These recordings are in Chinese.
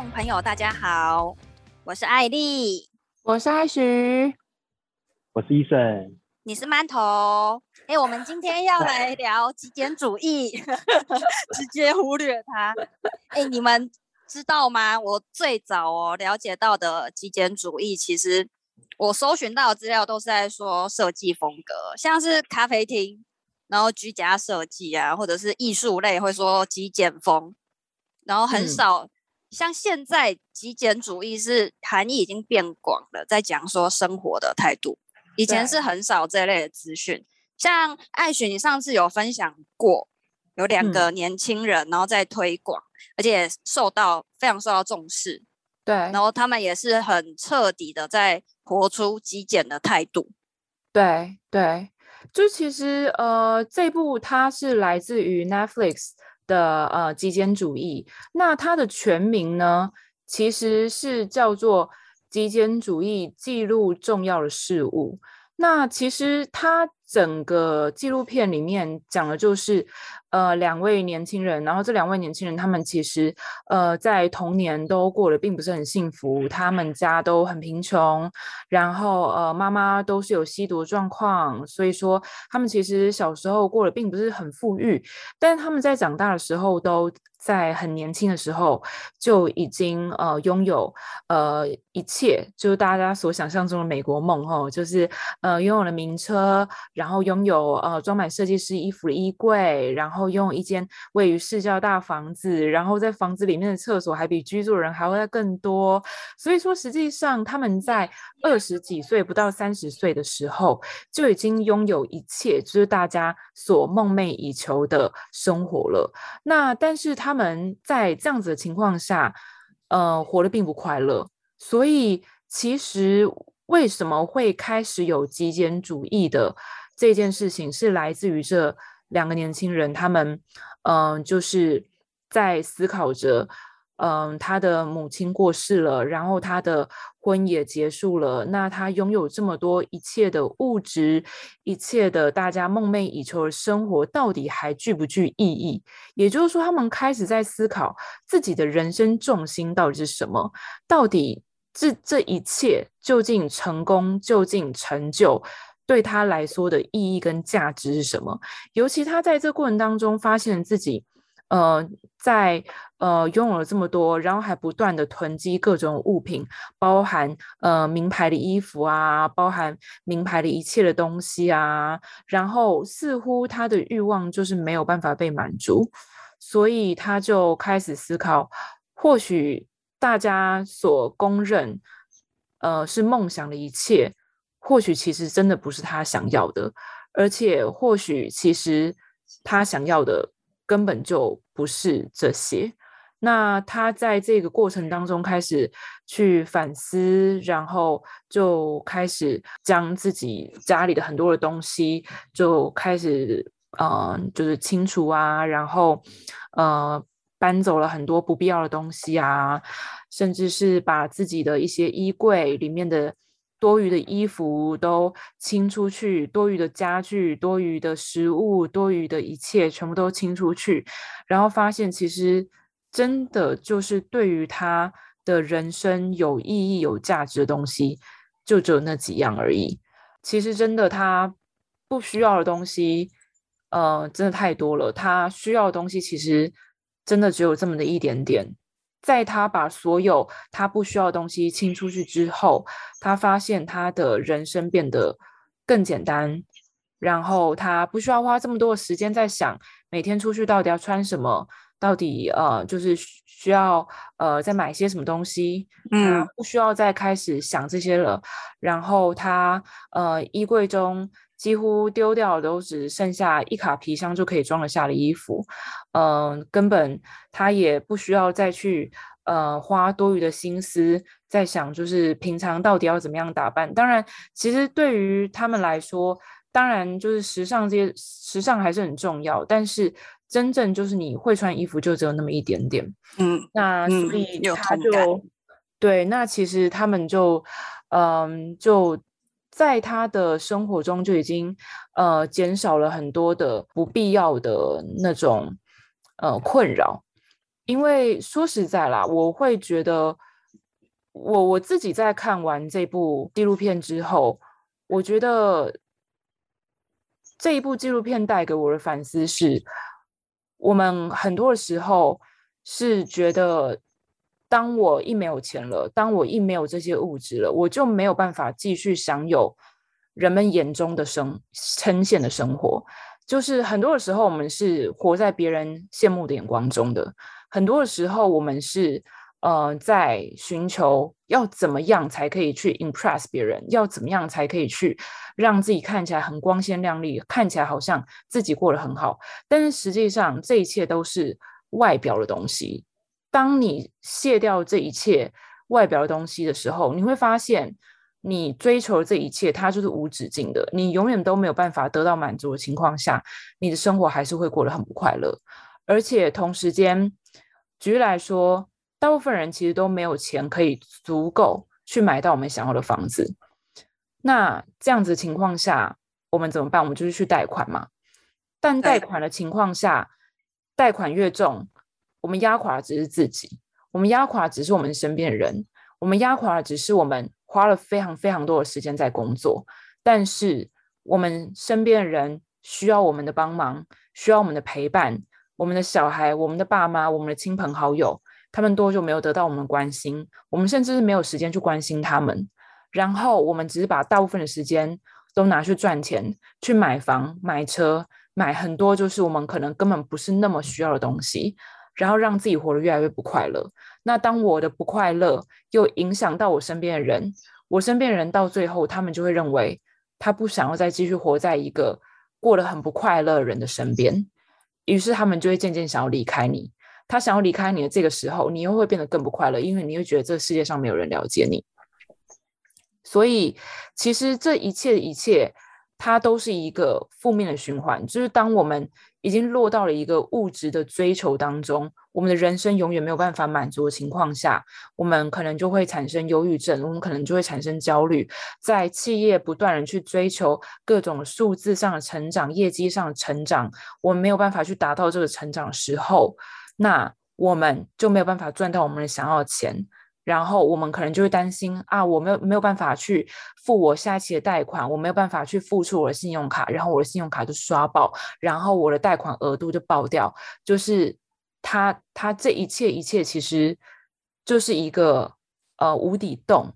众朋友，大家好，我是艾莉，我是艾徐，我是医生，你是馒头。哎，我们今天要来聊极简主义，直接忽略它。哎，你们知道吗？我最早哦了解到的极简主义，其实我搜寻到的资料都是在说设计风格，像是咖啡厅，然后居家设计啊，或者是艺术类会说极简风，然后很少。嗯像现在极简主义是含义已经变广了，在讲说生活的态度。以前是很少这类的资讯。像艾雪，你上次有分享过，有两个年轻人，然后在推广，嗯，而且受到非常受到重视。对，然后他们也是很彻底的在活出极简的态度。对对，就其实呃，这部它是来自于 Netflix。的呃极简主义，那它的全名呢，其实是叫做《极简主义记录重要的事物》。那其实它整个纪录片里面讲的就是，呃，两位年轻人，然后这两位年轻人他们其实呃在童年都过得并不是很幸福，他们家都很贫穷，然后呃妈妈都是有吸毒状况，所以说他们其实小时候过得并不是很富裕，但是他们在长大的时候都。在很年轻的时候就已经呃拥有呃一切，就是大家所想象中的美国梦哦，就是呃拥有了名车，然后拥有呃装满设计师衣服的衣柜，然后后拥有一间位于市郊大房子，然后在房子里面的厕所还比居住人还会更多。所以说，实际上他们在二十几岁不到三十岁的时候就已经拥有一切，就是大家所梦寐以求的生活了。那但是。他们在这样子的情况下，呃，活得并不快乐。所以，其实为什么会开始有极简主义的这件事情，是来自于这两个年轻人，他们，嗯、就是在思考着。嗯，他的母亲过世了，然后他的婚也结束了。那他拥有这么多一切的物质，一切的大家梦寐以求的生活，到底还具不具意义？也就是说，他们开始在思考自己的人生重心到底是什么？到底这这一切究竟成功，究竟成就，对他来说的意义跟价值是什么？尤其他在这过程当中发现自己。呃，在呃拥有了这么多，然后还不断的囤积各种物品，包含呃名牌的衣服啊，包含名牌的一切的东西啊，然后似乎他的欲望就是没有办法被满足，所以他就开始思考，或许大家所公认呃是梦想的一切，或许其实真的不是他想要的，而且或许其实他想要的。根本就不是这些。那他在这个过程当中开始去反思，然后就开始将自己家里的很多的东西就开始呃，就是清除啊，然后呃搬走了很多不必要的东西啊，甚至是把自己的一些衣柜里面的。多余的衣服都清出去，多余的家具、多余的食物、多余的一切全部都清出去，然后发现其实真的就是对于他的人生有意义、有价值的东西，就只有那几样而已。其实真的他不需要的东西，呃，真的太多了。他需要的东西其实真的只有这么的一点点。在他把所有他不需要的东西清出去之后，他发现他的人生变得更简单，然后他不需要花这么多的时间在想每天出去到底要穿什么，到底呃就是需要呃再买些什么东西，嗯，不需要再开始想这些了。然后他呃衣柜中。几乎丢掉的都只剩下一卡皮箱就可以装得下的衣服，嗯、呃，根本他也不需要再去呃花多余的心思在想，就是平常到底要怎么样打扮。当然，其实对于他们来说，当然就是时尚这些时尚还是很重要，但是真正就是你会穿衣服就只有那么一点点，嗯，那所以他就、嗯、对，那其实他们就嗯、呃、就。在他的生活中就已经呃减少了很多的不必要的那种呃困扰，因为说实在啦，我会觉得我我自己在看完这部纪录片之后，我觉得这一部纪录片带给我的反思是，我们很多的时候是觉得。当我一没有钱了，当我一没有这些物质了，我就没有办法继续享有人们眼中的生称羡的生活。就是很多的时候，我们是活在别人羡慕的眼光中的。很多的时候，我们是呃在寻求要怎么样才可以去 impress 别人，要怎么样才可以去让自己看起来很光鲜亮丽，看起来好像自己过得很好。但是实际上，这一切都是外表的东西。当你卸掉这一切外表的东西的时候，你会发现，你追求的这一切，它就是无止境的。你永远都没有办法得到满足的情况下，你的生活还是会过得很不快乐。而且同时间，举例来说，大部分人其实都没有钱可以足够去买到我们想要的房子。那这样子的情况下，我们怎么办？我们就是去贷款嘛。但贷款的情况下，贷款越重。我们压垮的只是自己，我们压垮的只是我们身边的人，我们压垮的只是我们花了非常非常多的时间在工作，但是我们身边的人需要我们的帮忙，需要我们的陪伴，我们的小孩、我们的爸妈、我们的亲朋好友，他们多久没有得到我们的关心？我们甚至是没有时间去关心他们，然后我们只是把大部分的时间都拿去赚钱，去买房、买车、买很多就是我们可能根本不是那么需要的东西。然后让自己活得越来越不快乐。那当我的不快乐又影响到我身边的人，我身边的人到最后，他们就会认为他不想要再继续活在一个过得很不快乐的人的身边，于是他们就会渐渐想要离开你。他想要离开你的这个时候，你又会变得更不快乐，因为你会觉得这个世界上没有人了解你。所以，其实这一切的一切，它都是一个负面的循环。就是当我们已经落到了一个物质的追求当中，我们的人生永远没有办法满足的情况下，我们可能就会产生忧郁症，我们可能就会产生焦虑。在企业不断地去追求各种数字上的成长、业绩上的成长，我们没有办法去达到这个成长时候，那我们就没有办法赚到我们想要的钱。然后我们可能就会担心啊，我没有没有办法去付我下一期的贷款，我没有办法去付出我的信用卡，然后我的信用卡就刷爆，然后我的贷款额度就爆掉。就是他他这一切一切其实就是一个呃无底洞。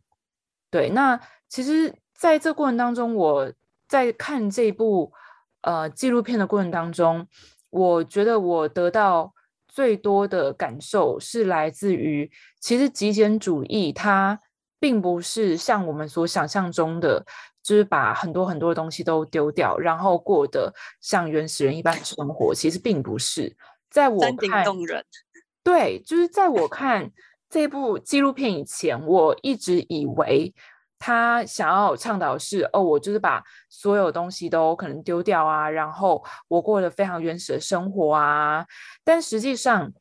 对，那其实在这过程当中，我在看这部呃纪录片的过程当中，我觉得我得到。最多的感受是来自于，其实极简主义它并不是像我们所想象中的，就是把很多很多的东西都丢掉，然后过得像原始人一般的生活。其实并不是，在我看，对，就是在我看这部纪录片以前，我一直以为。他想要倡导是哦，我就是把所有东西都可能丢掉啊，然后我过得非常原始的生活啊。但实际上，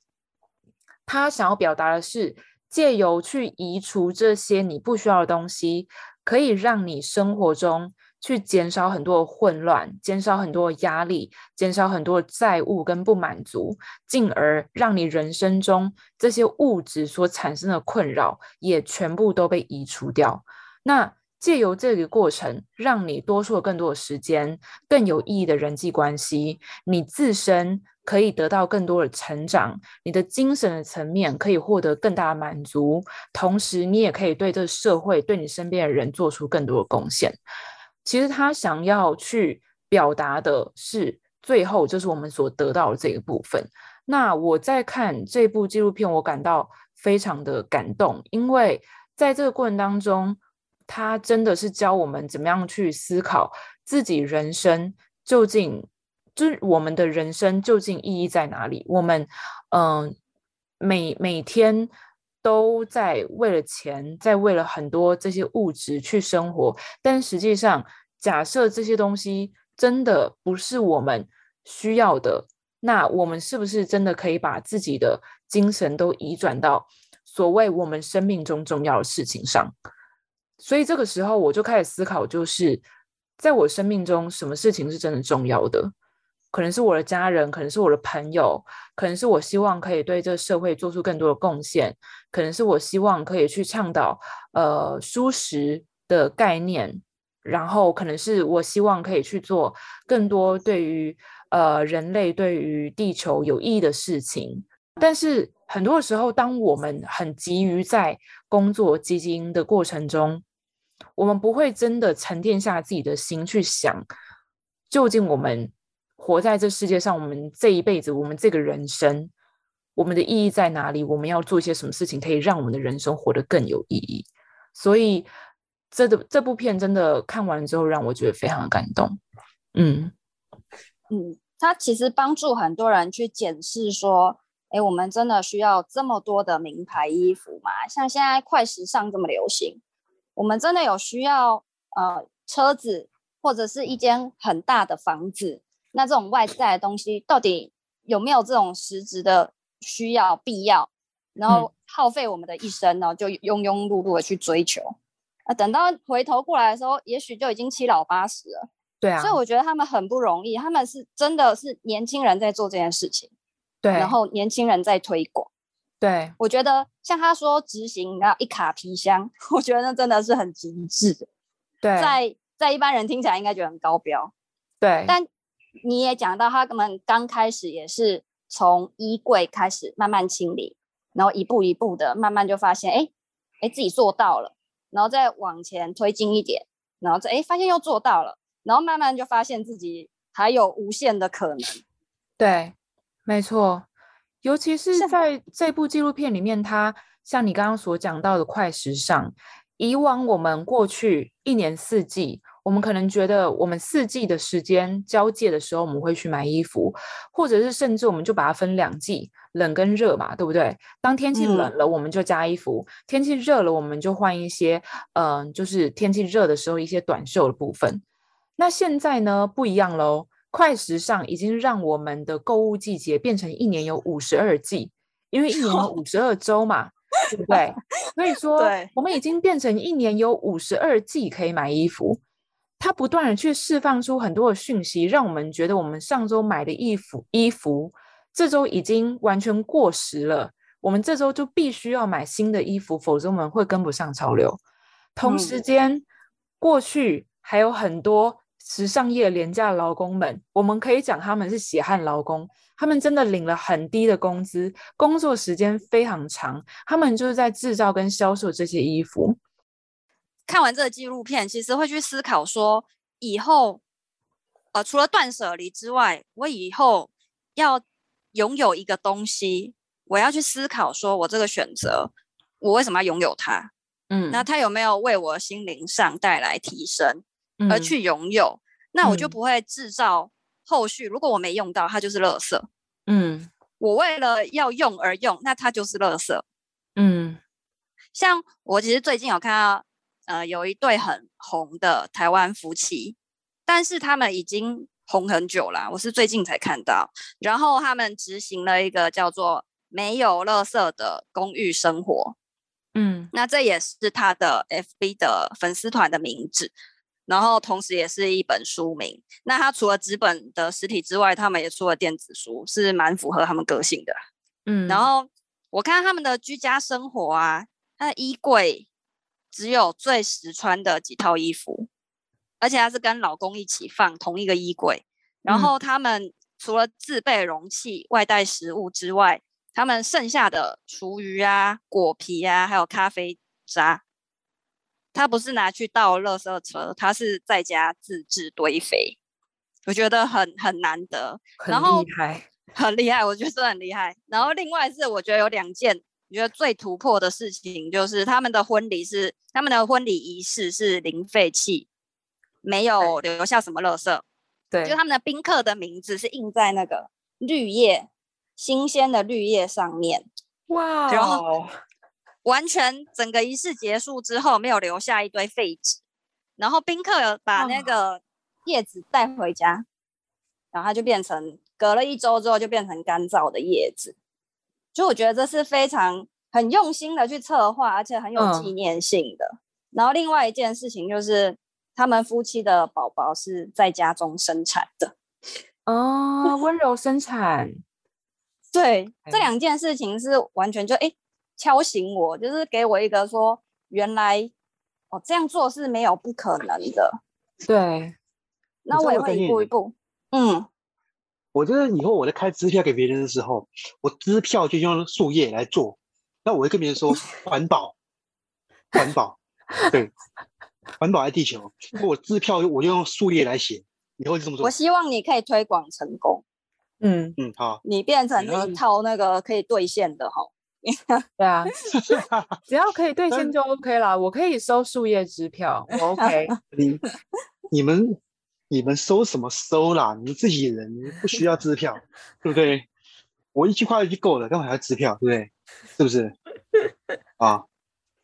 他想要表达的是，借由去移除这些你不需要的东西，可以让你生活中去减少很多的混乱，减少很多的压力，减少很多的债务跟不满足，进而让你人生中这些物质所产生的困扰也全部都被移除掉。那借由这个过程，让你多出了更多的时间，更有意义的人际关系，你自身可以得到更多的成长，你的精神的层面可以获得更大的满足，同时你也可以对这个社会、对你身边的人做出更多的贡献。其实他想要去表达的是，最后就是我们所得到的这个部分。那我在看这部纪录片，我感到非常的感动，因为在这个过程当中。他真的是教我们怎么样去思考自己人生究竟，就是我们的人生究竟意义在哪里？我们嗯、每每天都在为了钱，在为了很多这些物质去生活，但实际上，假设这些东西真的不是我们需要的，那我们是不是真的可以把自己的精神都移转到所谓我们生命中重要的事情上？所以这个时候，我就开始思考，就是在我生命中，什么事情是真的重要的？可能是我的家人，可能是我的朋友，可能是我希望可以对这个社会做出更多的贡献，可能是我希望可以去倡导呃舒适的概念，然后可能是我希望可以去做更多对于呃人类对于地球有意义的事情。但是很多时候，当我们很急于在工作基金的过程中，我们不会真的沉淀下自己的心去想，究竟我们。活在这世界上，我们这一辈子，我们这个人生，我们的意义在哪里？我们要做一些什么事情，可以让我们的人生活得更有意义？所以，这的这部片真的看完之后，让我觉得非常感动。嗯嗯，它其实帮助很多人去检视说，哎，我们真的需要这么多的名牌衣服吗？像现在快时尚这么流行，我们真的有需要呃车子或者是一间很大的房子？那这种外在的东西到底有没有这种实质的需要必要？然后耗费我们的一生呢，就庸庸碌碌的去追求。啊，等到回头过来的时候，也许就已经七老八十了。对啊。所以我觉得他们很不容易，他们是真的是年轻人在做这件事情。对。然后年轻人在推广。对。我觉得像他说执行，然后一卡皮箱，我觉得那真的是很极致的。对。在在一般人听起来应该觉得很高标。对。但你也讲到，他们刚开始也是从衣柜开始慢慢清理，然后一步一步的慢慢就发现，哎，哎，自己做到了，然后再往前推进一点，然后再哎发现又做到了，然后慢慢就发现自己还有无限的可能。对，没错，尤其是在这部纪录片里面，它像你刚刚所讲到的快时尚，以往我们过去一年四季。我们可能觉得，我们四季的时间交界的时候，我们会去买衣服，或者是甚至我们就把它分两季，冷跟热嘛，对不对？当天气冷了，我们就加衣服；嗯、天气热了，我们就换一些，嗯、呃，就是天气热的时候一些短袖的部分。那现在呢，不一样喽，快时尚已经让我们的购物季节变成一年有五十二季，因为一年有 五十二周嘛，对不对？所以说，我们已经变成一年有五十二季可以买衣服。它不断的去释放出很多的讯息，让我们觉得我们上周买的衣服衣服，这周已经完全过时了。我们这周就必须要买新的衣服，否则我们会跟不上潮流。同时间，嗯、过去还有很多时尚业廉价劳工们，我们可以讲他们是血汗劳工，他们真的领了很低的工资，工作时间非常长，他们就是在制造跟销售这些衣服。看完这个纪录片，其实会去思考说，以后，呃，除了断舍离之外，我以后要拥有一个东西，我要去思考说，我这个选择，我为什么要拥有它？嗯，那它有没有为我心灵上带来提升，而去拥有？嗯，那我就不会制造后续，如果我没用到，它就是垃圾。嗯，我为了要用而用，那它就是垃圾。嗯，像我其实最近有看到。呃，有一对很红的台湾夫妻，但是他们已经红很久了，我是最近才看到。然后他们执行了一个叫做“没有垃圾”的公寓生活，嗯，那这也是他的 FB 的粉丝团的名字，然后同时也是一本书名。那它除了纸本的实体之外，他们也出了电子书，是蛮符合他们个性的，嗯。然后我看他们的居家生活啊，他的衣柜。只有最实穿的几套衣服，而且他是跟老公一起放同一个衣柜。然后他们除了自备容器、外带食物之外，他们剩下的厨余啊、果皮啊，还有咖啡渣，他不是拿去倒垃圾车，他是在家自制堆肥。我觉得很很难得，很厉害，很厉害，我觉得很厉害。然后另外是我觉得有两件。我觉得最突破的事情就是他们的婚礼是他们的婚礼仪式是零废弃，没有留下什么垃圾。对，就他们的宾客的名字是印在那个绿叶，新鲜的绿叶上面。哇、wow！然后完全整个仪式结束之后，没有留下一堆废纸。然后宾客有把那个叶子带回家.然后它就变成隔了一周之后就变成干燥的叶子。就我觉得这是非常很用心的去策划，而且很有纪念性的。嗯。然后另外一件事情就是，他们夫妻的宝宝是在家中生产的，哦，温柔生产。对，这两件事情是完全就哎敲醒我，就是给我一个说，原来哦这样做是没有不可能的。对，那我也会一步一步。嗯，我觉得以后我在开支票给别人的时候，我支票就用树叶来做。那我会跟别人说 环保，环保，对，环保爱地球。我支票我就用树叶来写，以后就这么做。我希望你可以推广成功。嗯嗯，好，你变成一套那个可以兑现的哈。对啊，只要可以兑现就 OK 了。我可以收树叶支票，我 OK。你你们你们收什么收啦？你们自己人不需要支票，对不对？我一句话就够了，干嘛还要支票？对不对？是不是？啊，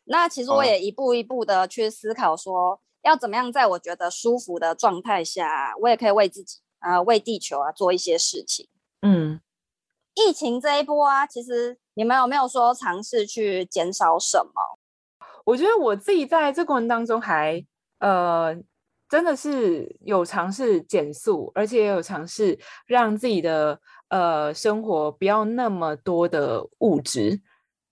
那其实我也一步一步的去思考，说要怎么样在我觉得舒服的状态下，我也可以为自己。啊，为地球啊做一些事情。嗯，疫情这一波啊，其实你们有没有说尝试去减少什么？我觉得我自己在这过程当中还呃，真的是有尝试减速，而且也有尝试让自己的呃生活不要那么多的物质。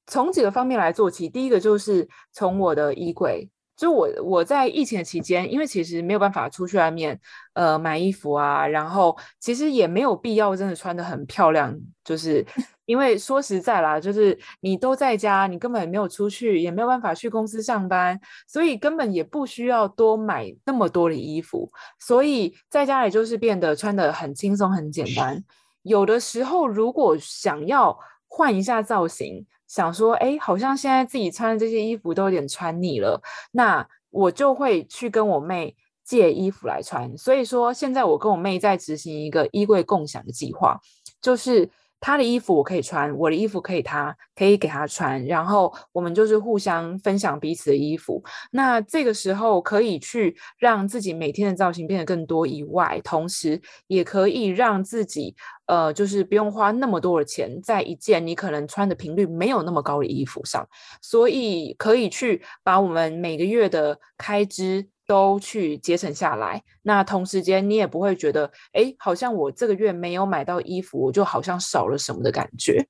从几个方面来做起，第一个就是从我的衣柜。就我我在疫情的期间，因为其实没有办法出去外面，呃，买衣服啊，然后其实也没有必要真的穿得很漂亮，就是 因为说实在啦，就是你都在家，你根本也没有出去，也没有办法去公司上班，所以根本也不需要多买那么多的衣服，所以在家里就是变得穿得很轻松、很简单。有的时候如果想要换一下造型。想说，哎，好像现在自己穿的这些衣服都有点穿腻了，那我就会去跟我妹借衣服来穿。所以说，现在我跟我妹在执行一个衣柜共享的计划，就是。他的衣服我可以穿，我的衣服可以他可以给他穿，然后我们就是互相分享彼此的衣服。那这个时候可以去让自己每天的造型变得更多以外，同时也可以让自己呃，就是不用花那么多的钱在一件你可能穿的频率没有那么高的衣服上，所以可以去把我们每个月的开支。都去节省下来，那同时间你也不会觉得，哎，好像我这个月没有买到衣服，我就好像少了什么的感觉。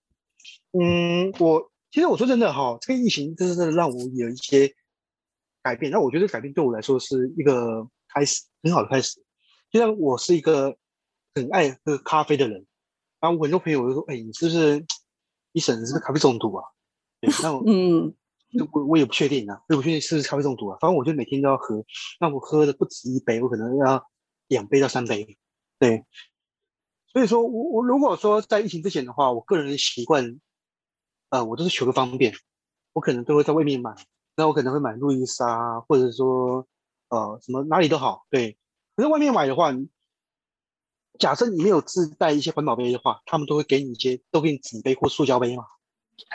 嗯，我其实我说真的哈，这个疫情真的是让我有一些改变。那我觉得改变对我来说是一个开始，很好的开始。就像我是一个很爱喝咖啡的人，然后我很多朋友都说，哎，你是不是医生？你是不是咖啡中毒啊？对，那我嗯。我我也不确定啊，我不确定是不是咖啡中毒啊。反正我就每天都要喝，那我喝的不止一杯，我可能要两杯到三杯。对，所以说我我如果说在疫情之前的话，我个人习惯，呃，我都是求个方便，我可能都会在外面买，那我可能会买路易莎，或者说呃什么哪里都好。对，可是外面买的话，假设你没有自带一些环保杯的话，他们都会给你一些，都给你纸杯或塑胶杯嘛。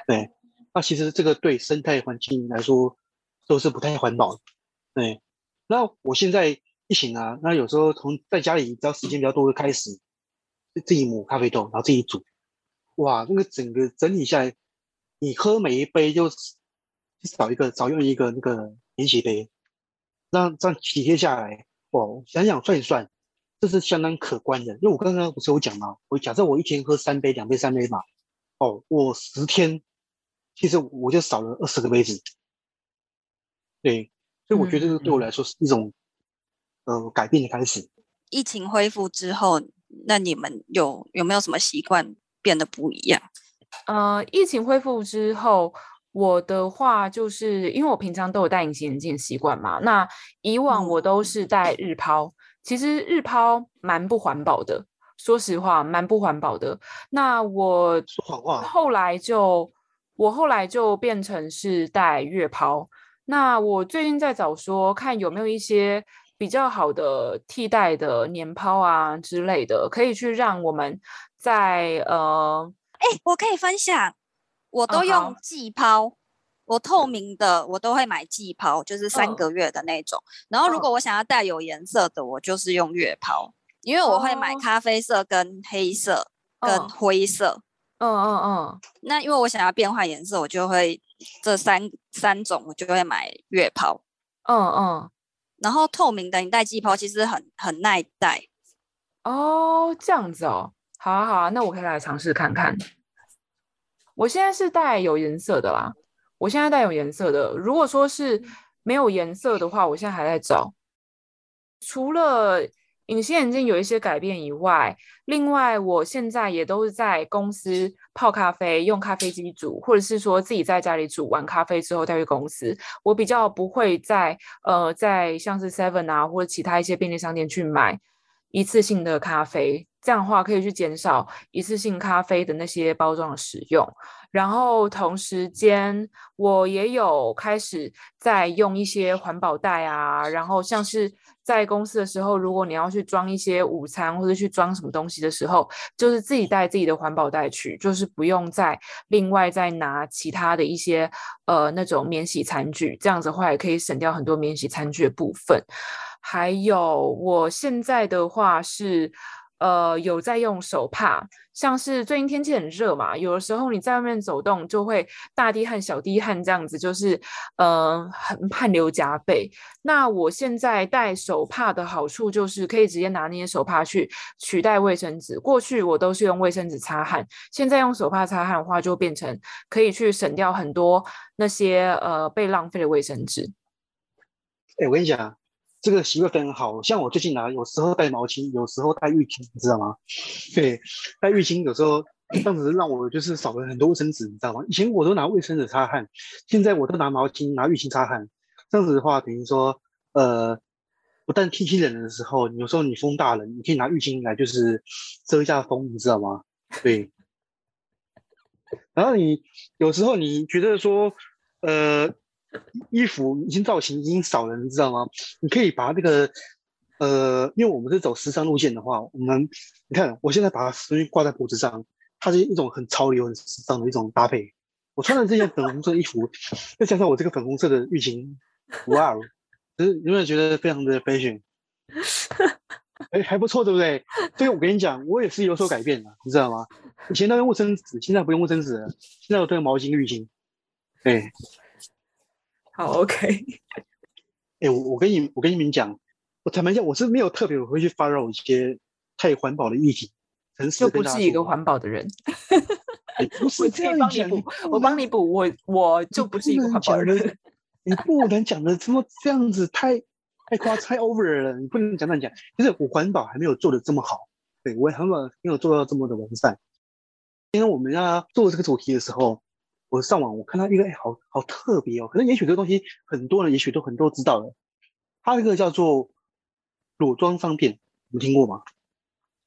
对。那其实这个对生态环境来说都是不太环保的，对。那我现在疫情啊，那有时候从在家里只要时间比较多的开始，就自己磨咖啡豆，然后自己煮，哇，那个整个整理下来，你喝每一杯就少一个，少用一个那个免洗杯，这样这样体贴下来，哇，想想算一算，这是相当可观的。因为我刚刚不是有讲吗？我假设我一天喝三杯，两杯三杯嘛，哦，我十天。其实我就少了二十个杯子，对，所以我觉得这个对我来说是一种、嗯、呃改变的开始。疫情恢复之后，那你们有有没有什么习惯变得不一样？呃，疫情恢复之后，我的话就是因为我平常都有戴隐形眼镜的习惯嘛，那以往我都是戴日抛，嗯、其实日抛蛮不环保的，说实话蛮不环保的。那我说谎话，后来就。我后来就变成是戴月抛，那我最近在找说看有没有一些比较好的替代的年抛啊之类的，可以去让我们在呃，哎、欸，我可以分享，我都用季抛，嗯、我透明的我都会买季抛，就是三个月的那种。嗯、然后如果我想要带有颜色的，我就是用月抛，因为我会买咖啡色跟黑色跟灰色。嗯嗯嗯，那因为我想要变换颜色，我就会这三三种，我就会买月抛。嗯嗯，然后透明的你戴季抛其实很很耐戴，哦，这样子哦，好啊好啊，那我可以来尝试看看。我现在是戴有颜色的啦，我现在戴有颜色的。如果说是没有颜色的话，我现在还在找。除了隐形眼镜有一些改变以外，另外我现在也都是在公司泡咖啡，用咖啡机煮，或者是说自己在家里煮完咖啡之后带去公司。我比较不会在呃在像是 Seven 啊或者其他一些便利商店去买一次性的咖啡。这样的话可以去减少一次性咖啡的那些包装的使用，然后同时间我也有开始在用一些环保袋啊，然后像是在公司的时候，如果你要去装一些午餐或者去装什么东西的时候，就是自己带自己的环保袋去，就是不用再另外再拿其他的一些呃那种免洗餐具，这样子的话也可以省掉很多免洗餐具的部分。还有我现在的话是。呃，有在用手帕，像是最近天气很热嘛，有的时候你在外面走动就会大滴汗、小滴汗这样子，就是呃，很汗流浃背。那我现在带手帕的好处就是可以直接拿那些手帕去取代卫生纸。过去我都是用卫生纸擦汗，现在用手帕擦汗的话，就变成可以去省掉很多那些呃被浪费的卫生纸。哎、我跟你讲。这个习惯非常好，像我最近拿，有时候带毛巾，有时候带浴巾，你知道吗？对，带浴巾有时候这样子让我就是少了很多卫生纸，你知道吗？以前我都拿卫生纸擦汗，现在我都拿毛巾、拿浴巾擦汗。这样子的话，等于说，呃，不但天气冷的时候，有时候你风大了，你可以拿浴巾来就是遮一下风，你知道吗？对。然后你有时候你觉得说，呃。衣服已经造型已经少了，你知道吗？你可以把那个，呃，因为我们是走时尚路线的话，我们你看，我现在把它东西挂在脖子上，它是一种很潮流、很时尚的一种搭配。我穿的这件粉红色衣服，再加上我这个粉红色的浴巾，哇哦，就是有没有觉得非常的 fashion？哎，还不错，对不对？所以我跟你讲，我也是有所改变的，你知道吗？以前都用卫生纸，现在不用卫生纸了，现在我都用毛巾、浴巾，对。好，OK。哎、欸，我我跟你我跟你们讲，我坦白讲，我是没有特别会去 follow 一些太环保的议题，就不是一个环保的人。欸、不 是这样讲，我帮你补，我我就不是一个环保的人。你不能讲的这么这样子太太夸太 over 了，你不能讲这样讲。就是我环保还没有做的这么好，对我环保没有做到这么的完善。因为我们要做这个主题的时候。我上网，我看到一个，哎，好好特别哦。可能也许这个东西很多人，也许都很多知道的。它这个叫做裸装商店，你听过吗？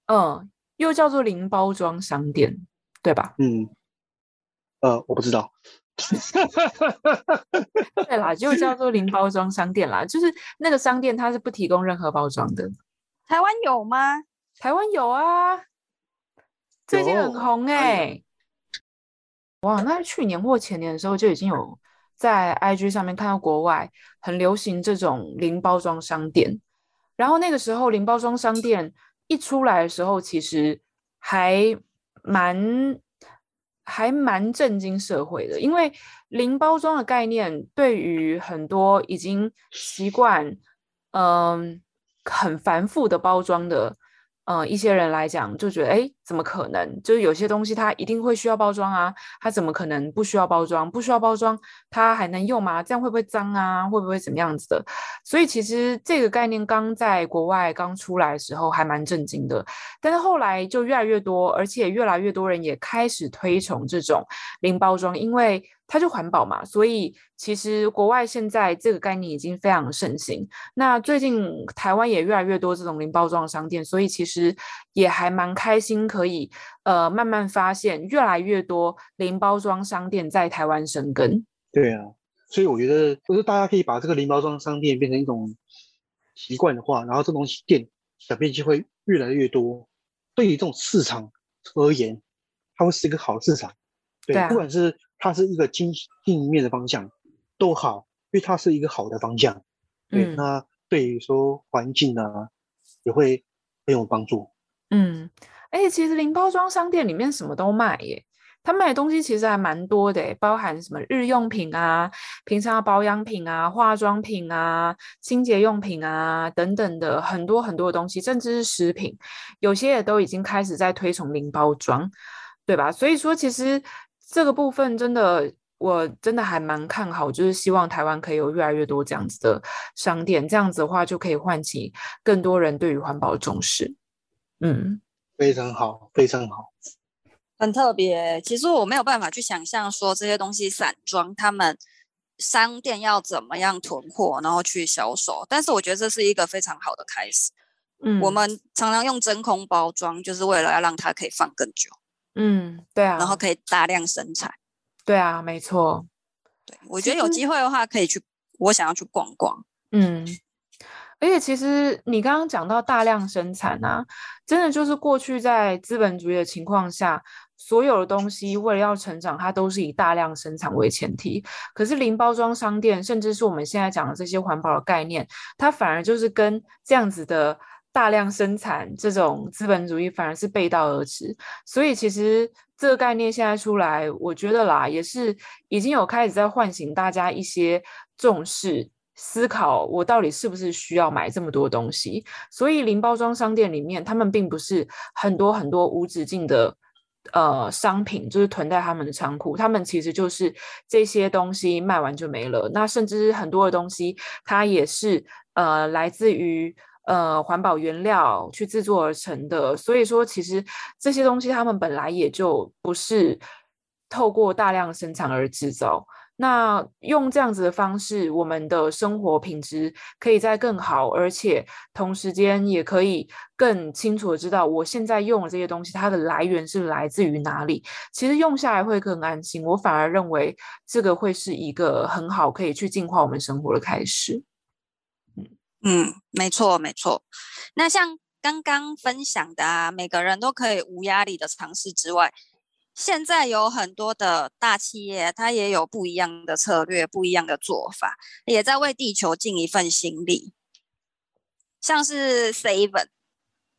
嗯，又叫做零包装商店，对吧？嗯，呃，我不知道。对啦，就叫做零包装商店啦，就是那个商店它是不提供任何包装的。台湾有吗？台湾有啊，最近很红哎、欸。哇，那去年或前年的时候就已经有在 IG 上面看到国外很流行这种零包装商店，然后那个时候零包装商店一出来的时候，其实还蛮还蛮震惊社会的，因为零包装的概念对于很多已经习惯嗯很繁复的包装的。嗯，一些人来讲就觉得，哎，怎么可能？就是有些东西它一定会需要包装啊，它怎么可能不需要包装？不需要包装，它还能用吗？这样会不会脏啊？会不会怎么样子的？所以其实这个概念刚在国外刚出来的时候还蛮震惊的，但是后来就越来越多，而且越来越多人也开始推崇这种零包装，因为。它就环保嘛，所以其实国外现在这个概念已经非常盛行。那最近台湾也越来越多这种零包装的商店，所以其实也还蛮开心，可以呃慢慢发现越来越多零包装商店在台湾生根。对啊，所以我觉得就是大家可以把这个零包装商店变成一种习惯的话，然后这种店小面积会越来越多。对于这种市场而言，它会是一个好市场。对，对啊，不管是。它是一个经济面的方向都好，因为它是一个好的方向。对，嗯、那对于说环境呢，也会很有帮助。嗯，而且其实零包装商店里面什么都卖耶，他卖的东西其实还蛮多的，包含什么日用品啊、平常保养品啊、化妆品啊、清洁用品啊等等的很多很多的东西，甚至是食品，有些也都已经开始在推崇零包装，对吧？所以说，其实这个部分真的，我真的还蛮看好，就是希望台湾可以有越来越多这样子的商店，这样子的话就可以唤起更多人对于环保的重视。嗯。非常好，非常好，很特别。其实我没有办法去想象说这些东西散装，他们商店要怎么样囤货，然后去销售。但是我觉得这是一个非常好的开始。嗯，我们常常用真空包装，就是为了要让它可以放更久。嗯，对啊，然后可以大量生产。对啊，没错。对，我觉得有机会的话，可以去，我想要去逛逛。嗯。而且其实你刚刚讲到大量生产啊，真的就是过去在资本主义的情况下，所有的东西为了要成长，它都是以大量生产为前提。可是零包装商店，甚至是我们现在讲的这些环保的概念，它反而就是跟这样子的大量生产这种资本主义反而是背道而驰。所以其实这个概念现在出来，我觉得啦，也是已经有开始在唤醒大家一些重视。思考我到底是不是需要买这么多东西？所以零包装商店里面，他们并不是很多很多无止境的呃商品，就是囤在他们的仓库。他们其实就是这些东西卖完就没了。那甚至很多的东西，它也是呃来自于呃环保原料去制作而成的。所以说，其实这些东西他们本来也就不是透过大量生产而制造。那用这样子的方式，我们的生活品质可以在更好，而且同时间也可以更清楚的知道，我现在用的这些东西，它的来源是来自于哪里。其实用下来会更安心。我反而认为这个会是一个很好可以去净化我们生活的开始。嗯，没错没错。那像刚刚分享的啊，每个人都可以无压力的尝试之外。现在有很多的大企业，它也有不一样的策略，不一样的做法，也在为地球尽一份心力。像是 Seven，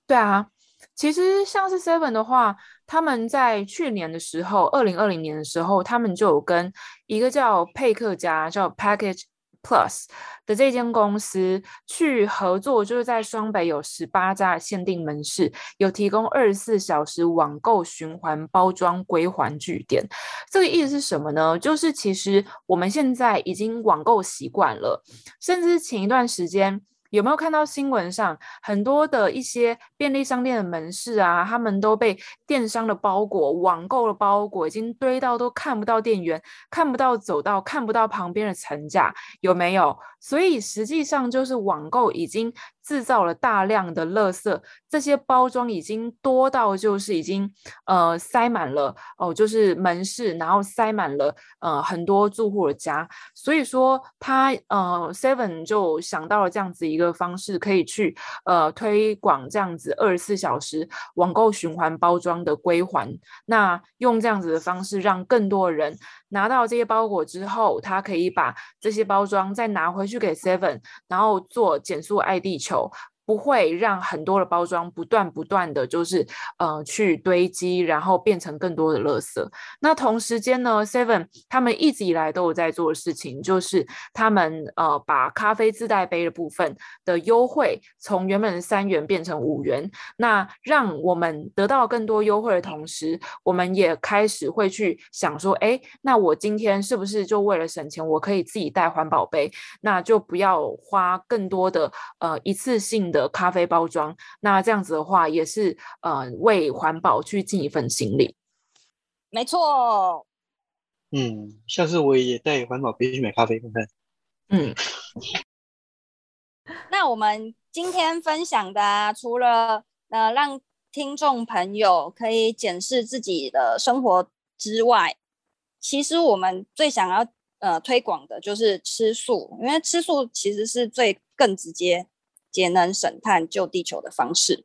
对啊，其实像是 Seven 的话，他们在去年的时候，二零二零年的时候，他们就有跟一个叫配客家，叫 Package。Plus 的这间公司去合作，就是在双北有十八家限定门市，有提供二十四小时网购循环包装归还据点。这个意思是什么呢？就是其实我们现在已经网购习惯了，甚至前一段时间。有没有看到新闻上很多的一些便利商店的门市啊，他们都被电商的包裹、网购的包裹已经堆到都看不到店员，看不到走道，看不到旁边的层架，有没有？所以实际上就是网购已经制造了大量的垃圾，这些包装已经多到就是已经呃塞满了哦，就是门市，然后塞满了呃很多住户的家，所以说他呃 Seven 就想到了这样子一个方式，可以去呃推广这样子二十四小时网购循环包装的归还，那用这样子的方式让更多人拿到这些包裹之后，他可以把这些包装再拿回去给 Seven，然后做减塑爱地球。So. 不会让很多的包装不断不断的就是呃去堆积，然后变成更多的垃圾。那同时间呢，Seven 他们一直以来都有在做的事情，就是他们呃把咖啡自带杯的部分的优惠从原本的三元变成五元。那让我们得到更多优惠的同时，我们也开始会去想说，哎，那我今天是不是就为了省钱，我可以自己带环保杯？那就不要花更多的呃一次性。的咖啡包装，那这样子的话也是呃为环保去尽一份心力。没错，嗯，下次我也带环保杯去买咖啡看看。嗯，那我们今天分享的啊，除了呃让听众朋友可以检视自己的生活之外，其实我们最想要呃推广的就是吃素，因为吃素其实是最更直接。节能省碳救地球的方式，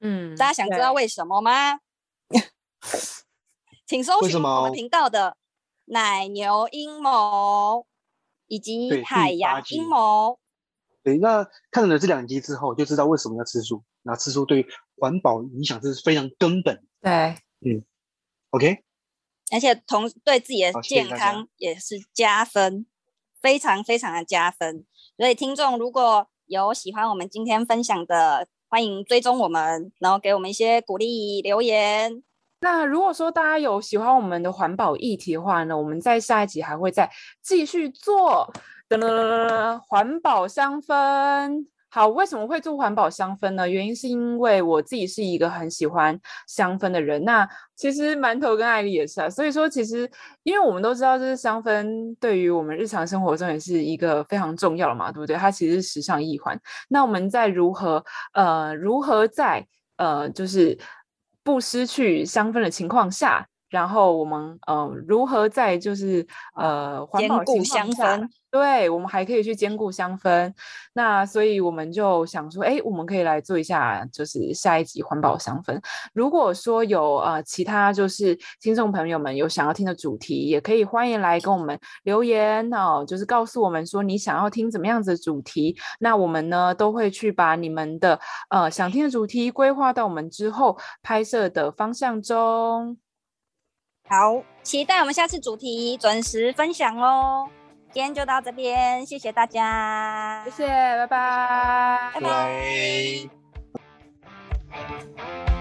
嗯，大家想知道为什么吗？请搜寻我们频道的奶牛阴谋以及海洋阴谋。对，那看了这两集之后，就知道为什么要吃素。那吃素对环保影响这是非常根本。对，嗯，OK。而且同对自己的健康也是加分，非常非常的加分。所以听众如果有喜欢我们今天分享的，欢迎追踪我们，然后给我们一些鼓励留言。那如果说大家有喜欢我们的环保议题的话呢，我们在下一集还会再继续做噔噔噔噔环保香氛。好，为什么会做环保香氛呢？原因是因为我自己是一个很喜欢香氛的人。那其实馒头跟艾丽也是啊。所以说，其实因为我们都知道，就是香氛对于我们日常生活中也是一个非常重要的嘛，对不对？它其实是时尚一环。那我们在如何呃如何在呃就是不失去香氛的情况下，然后我们呃如何在就是呃环保香氛。对，我们还可以去兼顾香氛，那所以我们就想说，哎，我们可以来做一下，就是下一集环保香氛。如果说有呃其他就是听众朋友们有想要听的主题，也可以欢迎来跟我们留言哦，就是告诉我们说你想要听怎么样子的主题，那我们呢都会去把你们的呃想听的主题规划到我们之后拍摄的方向中。好，期待我们下次主题准时分享哦。今天就到这边，谢谢大家，谢谢，拜拜，拜拜。拜拜。